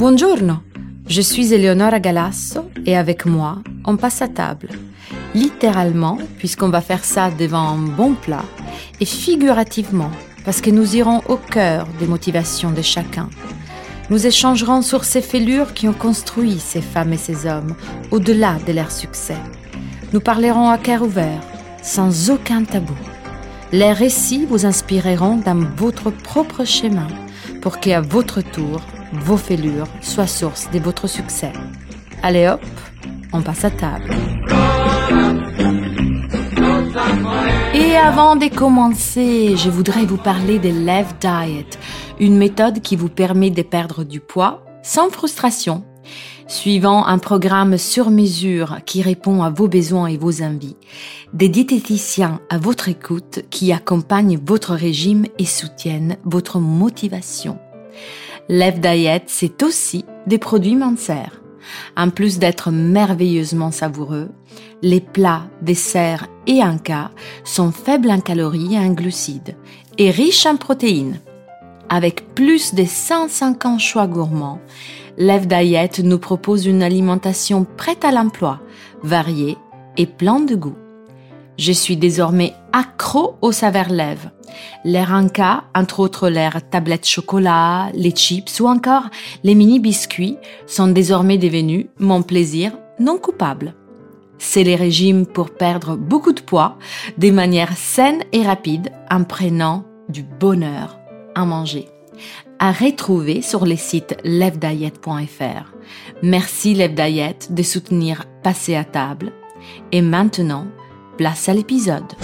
Buongiorno, je suis Eleonora Galasso et avec moi, on passe à table. Littéralement, puisqu'on va faire ça devant un bon plat, et figurativement, parce que nous irons au cœur des motivations de chacun. Nous échangerons sur ces fêlures qui ont construit ces femmes et ces hommes, au-delà de leur succès. Nous parlerons à cœur ouvert, sans aucun tabou. Les récits vous inspireront dans votre propre chemin pour qu'à votre tour, vos fêlures soient source de votre succès. Allez hop, on passe à table. Et avant de commencer, je voudrais vous parler de Love Diet, une méthode qui vous permet de perdre du poids sans frustration, suivant un programme sur mesure qui répond à vos besoins et vos envies, des diététiciens à votre écoute qui accompagnent votre régime et soutiennent votre motivation. Love Diet, c'est aussi des produits mincères. En plus d'être merveilleusement savoureux, les plats, desserts et cas sont faibles en calories et en glucides et riches en protéines. Avec plus de 150 choix gourmands, Lev Diet nous propose une alimentation prête à l'emploi, variée et pleine de goût. Je suis désormais accro aux saveurs Lev. Les Ranka, entre autres les tablettes chocolat, les chips ou encore les mini biscuits sont désormais devenus mon plaisir non coupable. C'est les régimes pour perdre beaucoup de poids de manière saine et rapide en prenant du bonheur à manger. À retrouver sur les sites levdiet.fr. Merci Lev de soutenir Passer à table. Et maintenant, place à l'épisode.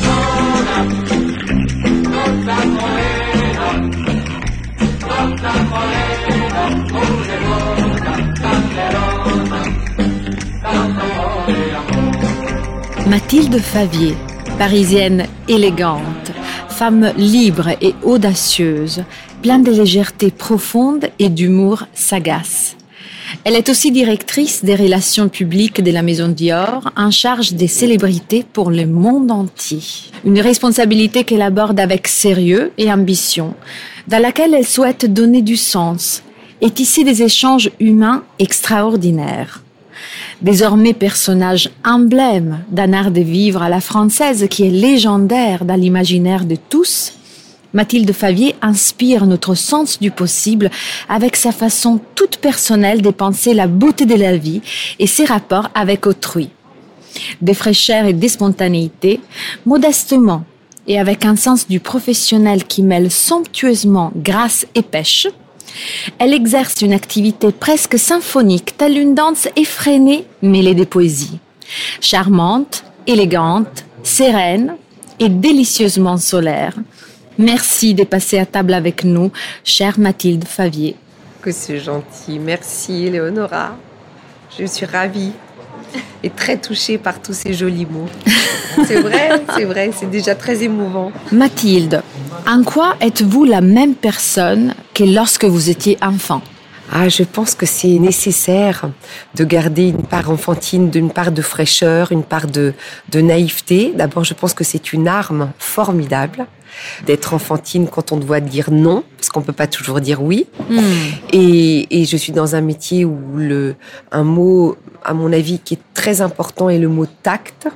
Mathilde Favier, parisienne élégante, femme libre et audacieuse, pleine de légèreté profonde et d'humour sagace. Elle est aussi directrice des relations publiques de la Maison Dior, en charge des célébrités pour le monde entier. Une responsabilité qu'elle aborde avec sérieux et ambition, dans laquelle elle souhaite donner du sens et tisser des échanges humains extraordinaires désormais personnage emblème d'un art de vivre à la française qui est légendaire dans l'imaginaire de tous, Mathilde Favier inspire notre sens du possible avec sa façon toute personnelle de penser la beauté de la vie et ses rapports avec autrui. Des fraîcheurs et des spontanéités, modestement et avec un sens du professionnel qui mêle somptueusement grâce et pêche, elle exerce une activité presque symphonique, telle une danse effrénée mêlée de poésie. Charmante, élégante, sereine et délicieusement solaire. Merci de passer à table avec nous, chère Mathilde Favier. Que c'est gentil. Merci, Léonora. Je suis ravie et très touchée par tous ces jolis mots. C'est vrai, c'est vrai, c'est déjà très émouvant. Mathilde, en quoi êtes-vous la même personne que lorsque vous étiez enfant? Ah, je pense que c'est nécessaire de garder une part enfantine, d'une part de fraîcheur, une part de, de naïveté. D'abord, je pense que c'est une arme formidable d'être enfantine quand on doit dire non, parce qu'on peut pas toujours dire oui. Hmm. Et, et, je suis dans un métier où le, un mot, à mon avis, qui est très important est le mot tact.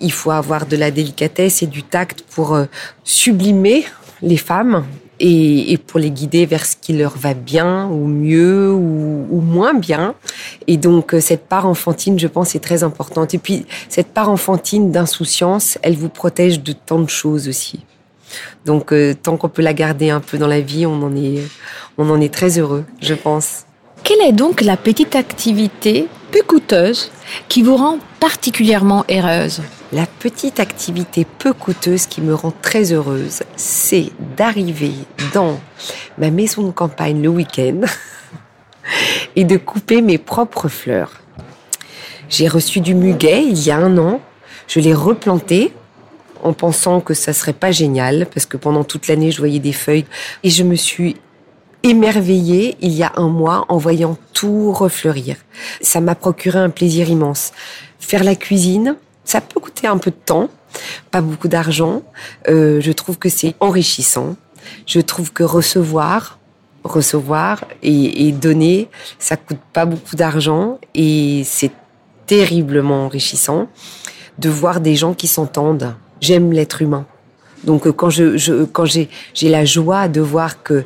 Il faut avoir de la délicatesse et du tact pour euh, sublimer les femmes et, et, pour les guider vers ce qui leur va bien ou mieux ou, ou, moins bien. Et donc euh, cette part enfantine, je pense, est très importante. Et puis cette part enfantine d'insouciance, elle vous protège de tant de choses aussi. Donc euh, tant qu'on peut la garder un peu dans la vie, on en est, on en est très heureux, je pense. Quelle est donc la petite activité peu coûteuse qui vous rend particulièrement heureuse? La petite activité peu coûteuse qui me rend très heureuse, c'est d'arriver dans ma maison de campagne le week-end et de couper mes propres fleurs. J'ai reçu du muguet il y a un an, je l'ai replanté en pensant que ça serait pas génial parce que pendant toute l'année je voyais des feuilles et je me suis émerveillée il y a un mois en voyant tout refleurir. Ça m'a procuré un plaisir immense. Faire la cuisine, ça peut coûter un peu de temps, pas beaucoup d'argent. Euh, je trouve que c'est enrichissant. Je trouve que recevoir, recevoir et, donner. Ça coûte pas beaucoup d'argent et c'est terriblement enrichissant de voir des gens qui s'entendent. J'aime l'être humain. Donc quand je, quand j'ai j'ai la joie de voir que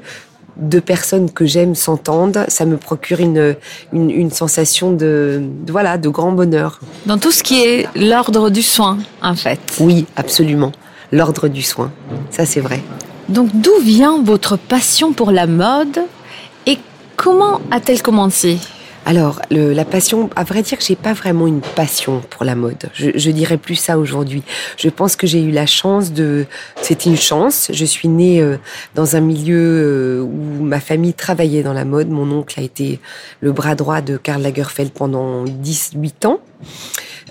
deux personnes que j'aime s'entendent, ça me procure une, une, sensation de, de, voilà de grand bonheur. Dans tout ce qui est l'ordre du soin, en fait. Oui, absolument. L'ordre du soin, ça c'est vrai. Donc d'où vient votre passion pour la mode et comment a-t-elle commencé? Alors, la passion, à vrai dire, j'ai pas vraiment une passion pour la mode. Je, je dirais plus ça aujourd'hui. Je pense que j'ai eu la chance de, c'était une chance. Je suis née euh, dans un milieu euh, où ma famille travaillait dans la mode. Mon oncle a été le bras droit de Karl Lagerfeld pendant 18 ans.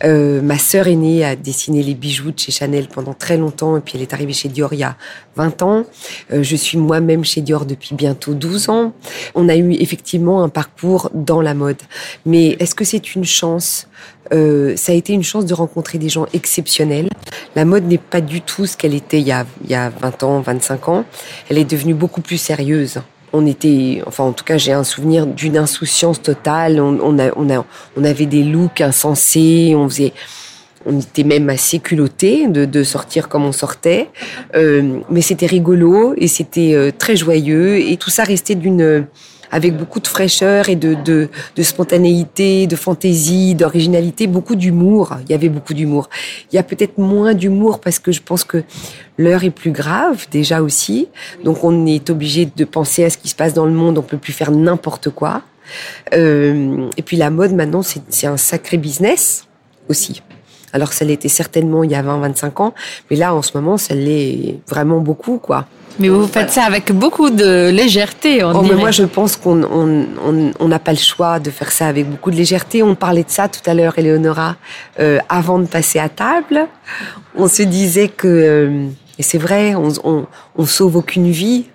Euh, ma sœur aînée a dessiné les bijoux de chez Chanel pendant très longtemps et puis elle est arrivée chez Dior il y a 20 ans. Euh, je suis moi-même chez Dior depuis bientôt 12 ans. On a eu effectivement un parcours dans la mode. Mais est-ce que c'est une chance? Euh, Ça a été une chance de rencontrer des gens exceptionnels. La mode n'est pas du tout ce qu'elle était il y, a, il y a 20 ans, 25 ans. Elle est devenue beaucoup plus sérieuse on était, enfin en tout cas j'ai un souvenir d'une insouciance totale. On, on, a, on, a, on avait des looks insensés, on faisait, on était même assez culottés de, de sortir comme on sortait, euh, mais c'était rigolo et c'était euh, très joyeux. Et tout ça restait d'une avec beaucoup de fraîcheur et de, de, de spontanéité, de fantaisie, d'originalité, beaucoup d'humour. Il y avait beaucoup d'humour. Il y a peut-être moins d'humour parce que je pense que l'heure est plus grave déjà aussi. Donc on est obligé de penser à ce qui se passe dans le monde. On peut plus faire n'importe quoi. Euh, et puis la mode maintenant, c'est un sacré business aussi. Alors ça l'était certainement il y a 20-25 ans, mais là en ce moment, ça l'est vraiment beaucoup, quoi. Mais vous faites ça avec beaucoup de légèreté, on oh, mais Moi, je pense qu'on n'a on, on, pas le choix de faire ça avec beaucoup de légèreté. On parlait de ça tout à l'heure, Eleonora, euh, avant de passer à table. On se disait que, euh, et c'est vrai, on, on, on sauve aucune vie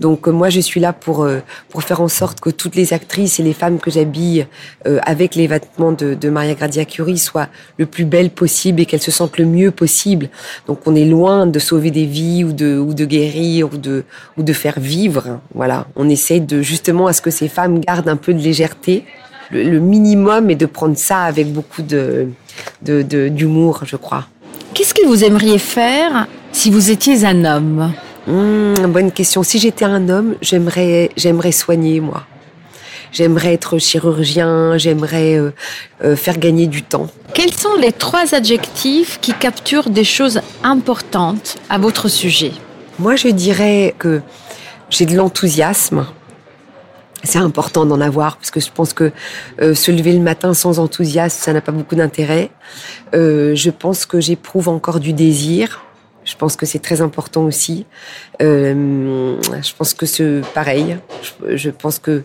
donc euh, moi, je suis là pour euh, pour faire en sorte que toutes les actrices et les femmes que j'habille euh, avec les vêtements de, Maria Gradia Curie soient le plus belles possible et qu'elles se sentent le mieux possible. Donc on est loin de sauver des vies ou de ou de guérir ou de ou de faire vivre. Voilà, on essaie de justement à ce que ces femmes gardent un peu de légèreté. Le, minimum est de prendre ça avec beaucoup de d'humour, je crois. Qu'est-ce que vous aimeriez faire si vous étiez un homme? Mmh, bonne question. Si j'étais un homme, j'aimerais, j'aimerais soigner moi. J'aimerais être chirurgien, j'aimerais euh, euh, faire gagner du temps. Quels sont les trois adjectifs qui capturent des choses importantes à votre sujet? Moi, je dirais que j'ai de l'enthousiasme. C'est important d'en avoir parce que je pense que euh, se lever le matin sans enthousiasme, ça n'a pas beaucoup d'intérêt. je pense que j'éprouve encore du désir je pense que c'est très important aussi. Euh, je pense que c'est pareil. Je, pense que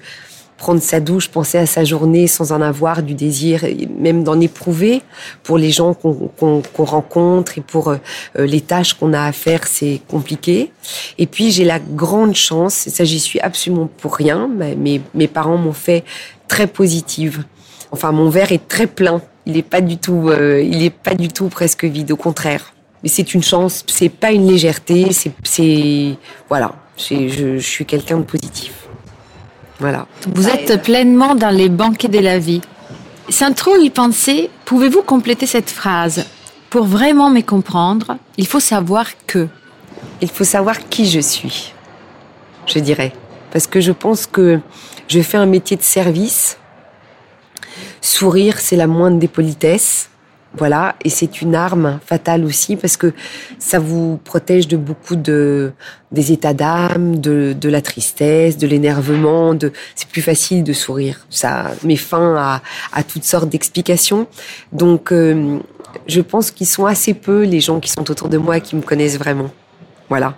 prendre sa douche, penser à sa journée sans en avoir du désir, même d'en éprouver pour les gens qu'on rencontre et pour euh, les tâches qu'on a à faire, c'est compliqué. Et puis j'ai la grande chance, ça j'y suis absolument pour rien, mais mes parents m'ont fait très positive. Enfin, mon verre est très plein. Il n'est pas du tout, euh, il est pas du tout presque vide. Au contraire. Mais c'est une chance, c'est pas une légèreté, c'est, voilà, je, suis quelqu'un de positif. Voilà. Vous êtes pleinement dans les banquets de la vie. Sans trop y penser, pouvez-vous compléter cette phrase? Pour vraiment me comprendre, il faut savoir que. Il faut savoir qui je suis, je dirais. Parce que je pense que je fais un métier de service. Sourire, c'est la moindre des politesses. Voilà, et c'est une arme fatale aussi parce que ça vous protège de beaucoup de des états d'âme, de, de la tristesse, de l'énervement. De c'est plus facile de sourire. Ça met fin à, à toutes sortes d'explications. Donc, euh, je pense qu'ils sont assez peu les gens qui sont autour de moi qui me connaissent vraiment. Voilà.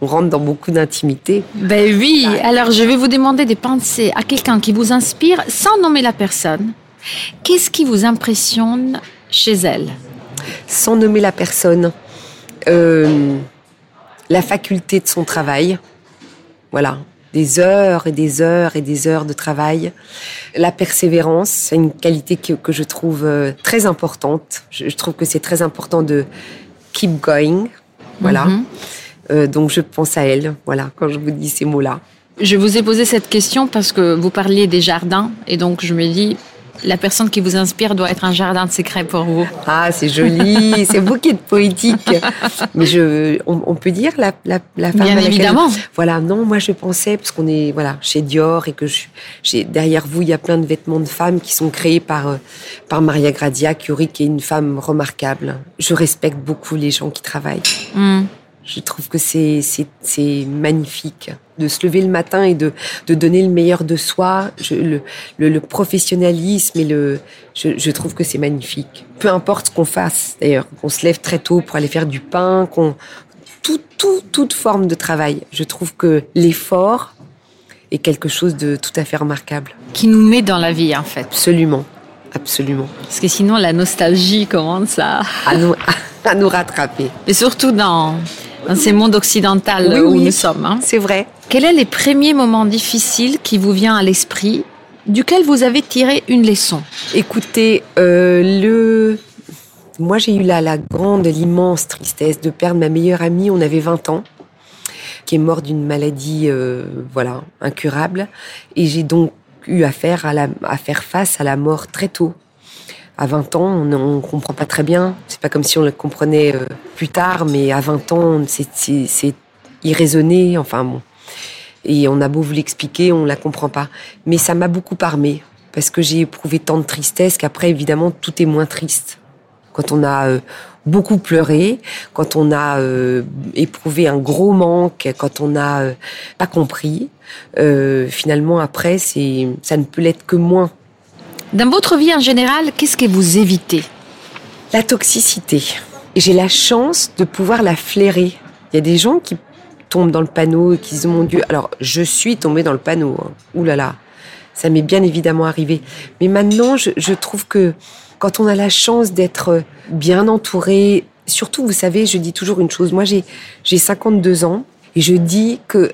On rentre dans beaucoup d'intimité. Ben oui. Alors, je vais vous demander de penser à quelqu'un qui vous inspire sans nommer la personne. Qu'est-ce qui vous impressionne chez elle Sans nommer la personne, euh, la faculté de son travail, voilà, des heures et des heures et des heures de travail. La persévérance, c'est une qualité que, je trouve euh, très importante. Je, trouve que c'est très important de keep going, voilà. Mhm. Euh, donc je pense à elle, voilà, quand je vous dis ces mots-là. Je vous ai posé cette question parce que vous parliez des jardins et donc je me dis la personne qui vous inspire doit être un jardin de secrets pour vous. Ah, c'est joli, c'est vous qui êtes poétique. Mais je, on, peut dire la, la, la femme. Bien évidemment. voilà, non, moi je pensais parce qu'on est voilà chez Dior et que j'ai derrière vous il y a plein de vêtements de femmes qui sont créés par euh, par Maria Gradia Curie qui est une femme remarquable. Je respecte beaucoup les gens qui travaillent. Hmm. Je trouve que c'est magnifique de se lever le matin et de, de donner le meilleur de soi. Je, le, le, professionnalisme et le, je, je trouve que c'est magnifique. Peu importe ce qu'on fasse, d'ailleurs, qu'on se lève très tôt pour aller faire du pain, qu'on tout, tout, toute forme de travail. Je trouve que l'effort est quelque chose de tout à fait remarquable. Qui nous met dans la vie, en fait. Absolument, absolument. Parce que sinon, la nostalgie commence à à nous, à nous rattraper. Et surtout dans dans ces mondes occidentaux où nous sommes. Hein. C'est vrai. Quels sont les premiers moments difficiles qui vous viennent à l'esprit, duquel vous avez tiré une leçon? Écoutez, euh, le... moi j'ai eu la, la grande, l'immense tristesse de perdre ma meilleure amie, on avait 20 ans, qui est morte d'une maladie euh, voilà incurable, et j'ai donc eu affaire à, la, à faire face à la mort très tôt à 20 ans, on ne comprend pas très bien. C'est pas comme si on le comprenait euh, plus tard, mais à 20 ans, c'est irraisonné. Enfin bon. Et on a beau vous l'expliquer, on la comprend pas. Mais ça m'a beaucoup armé parce que j'ai éprouvé tant de tristesse qu'après, évidemment, tout est moins triste. Quand on a euh, beaucoup pleuré, quand on a euh, éprouvé un gros manque, quand on n'a pas compris, finalement, après, ça ne peut l'être que moins dans votre vie en général, qu'est-ce que vous évitez? La toxicité. J'ai la chance de pouvoir la flairer. Il y a des gens qui tombent dans le panneau et qui disent mon Dieu. Alors, je suis tombée dans le panneau. Hein. Ouh là là, ça m'est bien évidemment arrivé. Mais maintenant, je, je trouve que quand on a la chance d'être bien entouré, surtout, vous savez, je dis toujours une chose. Moi, j'ai j'ai 52 ans et je dis que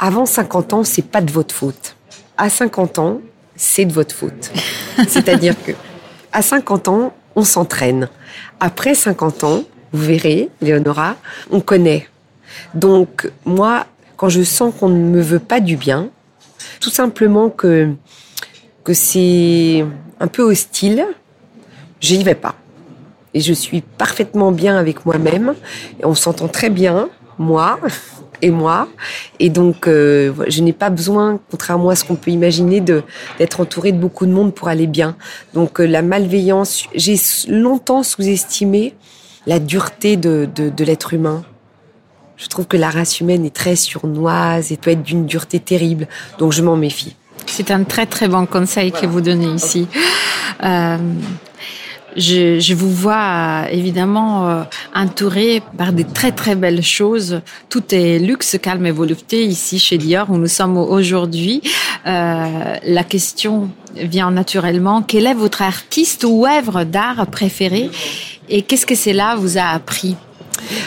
avant 50 ans, c'est pas de votre faute. À 50 ans, c'est de votre faute. C'est-à-dire que à 50 ans, on s'entraîne. Après 50 ans, vous verrez, Léonora, on connaît. Donc moi, quand je sens qu'on ne me veut pas du bien, tout simplement que que c'est un peu hostile, je n'y vais pas. Et je suis parfaitement bien avec moi-même. On s'entend très bien, moi, et moi. Et donc, euh, je n'ai pas besoin, contrairement à ce qu'on peut imaginer, d'être entouré de beaucoup de monde pour aller bien. Donc, euh, la malveillance, j'ai longtemps sous-estimé la dureté de l'être humain. Je trouve que la race humaine est très surnoise et peut être d'une dureté terrible. Donc, je m'en méfie. C'est un très très bon conseil que vous donnez ici. Euh, je, je, vous vois évidemment euh, entouré par des très très belles choses. Tout est luxe, calme et volupté ici chez Dior où nous sommes aujourd'hui. Euh, la question vient naturellement. Quel est votre artiste ou œuvre d'art préférée et qu'est-ce que cela vous a appris?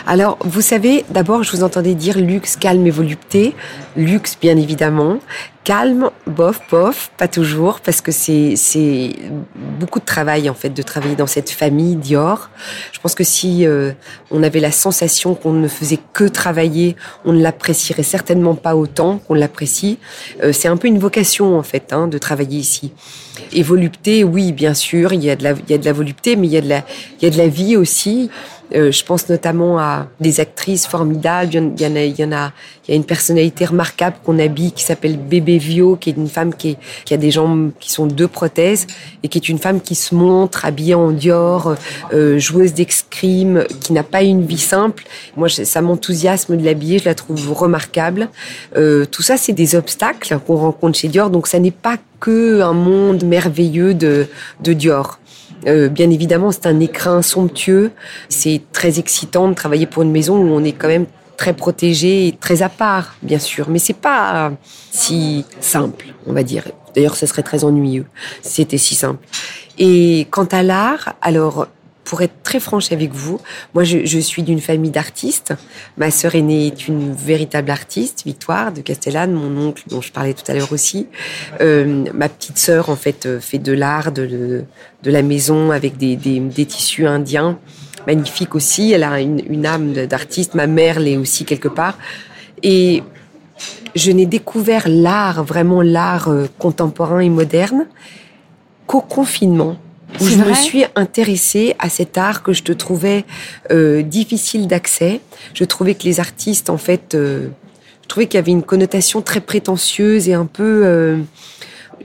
Alors, vous savez, d'abord, je vous entendais dire luxe, calme et volupté. Luxe, bien évidemment. Calme, bof, bof, pas toujours, parce que c'est c'est beaucoup de travail en fait de travailler dans cette famille Dior. Je pense que si euh, on avait la sensation qu'on ne faisait que travailler, on ne l'apprécierait certainement pas autant qu'on l'apprécie. Euh, c'est un peu une vocation en fait hein, de travailler ici. Et volupté, oui, bien sûr, il y a de la il y a de la volupté, mais il y a de la il y a de la vie aussi. Euh, je pense notamment à des actrices formidables. Il y en a, il y en a, il y a une personnalité remarquable qu'on habille qui s'appelle Bébé Vio, qui est une femme qui, est, qui a des jambes qui sont deux prothèses et qui est une femme qui se montre habillée en Dior, euh, joueuse d'escrime, qui n'a pas une vie simple. Moi, ça m'enthousiasme de l'habiller. Je la trouve remarquable. Euh, tout ça, c'est des obstacles qu'on rencontre chez Dior. Donc, ça n'est pas que un monde merveilleux de, de Dior. Euh, bien évidemment, c'est un écrin somptueux. C'est très excitant de travailler pour une maison où on est quand même très protégé et très à part, bien sûr. Mais c'est pas si simple, on va dire. D'ailleurs, ce serait très ennuyeux c'était si simple. Et quant à l'art, alors pour être très franche avec vous, moi je, je suis d'une famille d'artistes. Ma sœur aînée est une véritable artiste, Victoire de Castellane, mon oncle dont je parlais tout à l'heure aussi. Euh, ma petite sœur en fait euh, fait de l'art, de, de, la maison avec des, des, des tissus indiens, magnifique aussi. Elle a une, une âme d'artiste. Ma mère l'est aussi quelque part. Et je n'ai découvert l'art, vraiment l'art euh, contemporain et moderne, qu'au confinement. Où je me suis intéressée à cet art que je te trouvais euh, difficile d'accès. Je trouvais que les artistes, en fait, euh, je trouvais qu'il y avait une connotation très prétentieuse et un peu. Euh,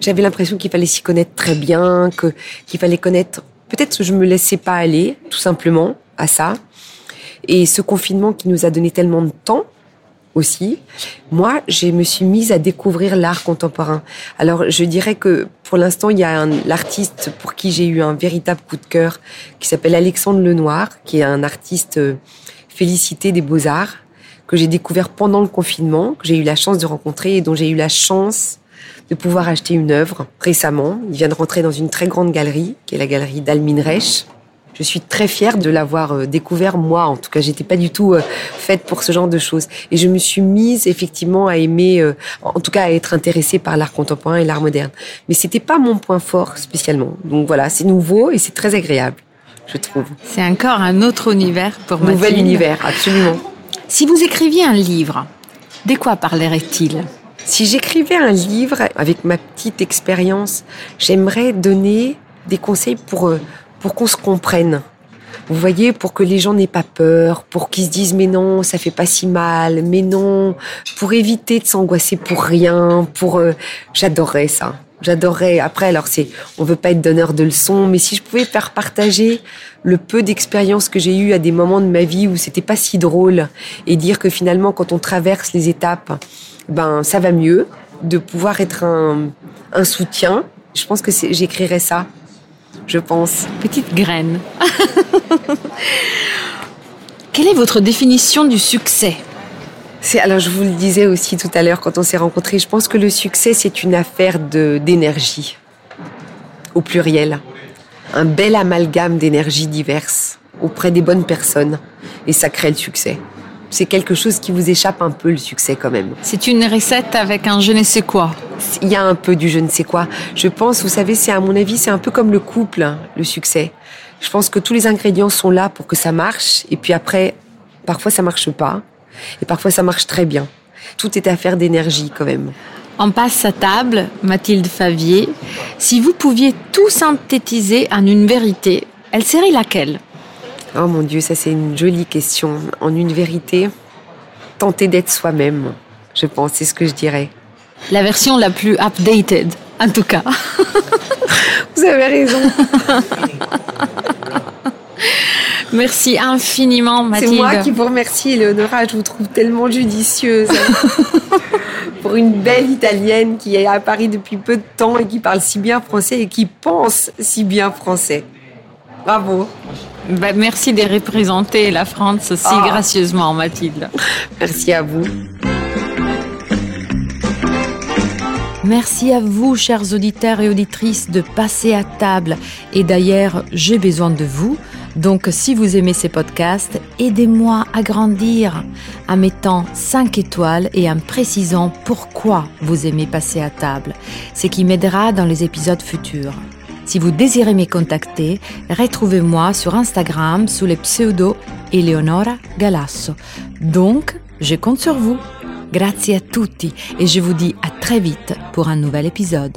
j'avais l'impression qu'il fallait s'y connaître très bien, que qu'il fallait connaître. Peut-être que je me laissais pas aller, tout simplement, à ça. Et ce confinement qui nous a donné tellement de temps, aussi. Moi, je me suis mise à découvrir l'art contemporain. Alors, je dirais que pour l'instant, il y a l'artiste pour qui j'ai eu un véritable coup de cœur, qui s'appelle Alexandre Lenoir, qui est un artiste euh, félicité des beaux-arts, que j'ai découvert pendant le confinement, que j'ai eu la chance de rencontrer et dont j'ai eu la chance de pouvoir acheter une œuvre récemment. Il vient de rentrer dans une très grande galerie, qui est la galerie d'Almin Reich je suis très fière de l'avoir euh, découvert moi. En tout cas, j'étais pas du tout euh, faite pour ce genre de choses. Et je me suis mise effectivement à aimer, euh, en tout cas à être intéressée par l'art contemporain et l'art moderne. Mais c'était pas mon point fort spécialement. Donc voilà, c'est nouveau et c'est très agréable, je trouve. C'est encore un autre univers pour moi. Nouvel univers, absolument. Si vous écriviez un livre, de quoi parlerait-il? Si j'écrivais un livre avec ma petite expérience, j'aimerais donner des conseils pour pour qu'on se comprenne. Vous voyez, pour que les gens n'aient pas peur, pour qu'ils se disent mais non, ça fait pas si mal, mais non, pour éviter de s'angoisser pour rien, pour euh, j'adorerais ça. J'adorerais. Après, alors c'est, on veut pas être donneur de leçons, mais si je pouvais faire partager le peu d'expérience que j'ai eu à des moments de ma vie où c'était pas si drôle et dire que finalement, quand on traverse les étapes, ben ça va mieux, de pouvoir être un, un soutien. Je pense que j'écrirais ça je pense. Petite graine. Quelle est votre définition du succès? C'est alors je vous le disais aussi tout à l'heure quand on s'est rencontrés, je pense que le succès c'est une affaire de d'énergie au pluriel. Un bel amalgame d'énergies diverses auprès des bonnes personnes et ça crée le succès c'est quelque chose qui vous échappe un peu le succès quand même. C'est une recette avec un je ne sais quoi. Il y a un peu du je ne sais quoi. Je pense, vous savez, c'est à mon avis, c'est un peu comme le couple, hein, le succès. Je pense que tous les ingrédients sont là pour que ça marche. Et puis après, parfois ça marche pas. Et parfois ça marche très bien. Tout est affaire d'énergie quand même. On passe à table, Mathilde Favier. Si vous pouviez tout synthétiser en une vérité, elle serait laquelle? Oh mon Dieu, ça c'est une jolie question. En une vérité, tenter d'être soi-même, je pense, c'est ce que je dirais. La version la plus updated, en tout cas. Vous avez raison. Merci infiniment, Mathilde. C'est moi qui vous remercie, Eleonora. Je vous trouve tellement judicieuse. Pour une belle italienne qui est à Paris depuis peu de temps et qui parle si bien français et qui pense si bien français. Bravo. Bah, merci de représenter la France si ah. gracieusement, Mathilde. Merci à vous. Merci à vous, chers auditeurs et auditrices, de passer à table. Et d'ailleurs, j'ai besoin de vous. Donc, si vous aimez ces podcasts, aidez-moi à grandir en mettant 5 étoiles et en précisant pourquoi vous aimez passer à table, ce qui m'aidera dans les épisodes futurs. Si vous désirez me contacter, retrouvez-moi sur Instagram sous le pseudo Eleonora Galasso. Donc, je compte sur vous. Grazie a tutti et je vous dis à très vite pour un nouvel épisode.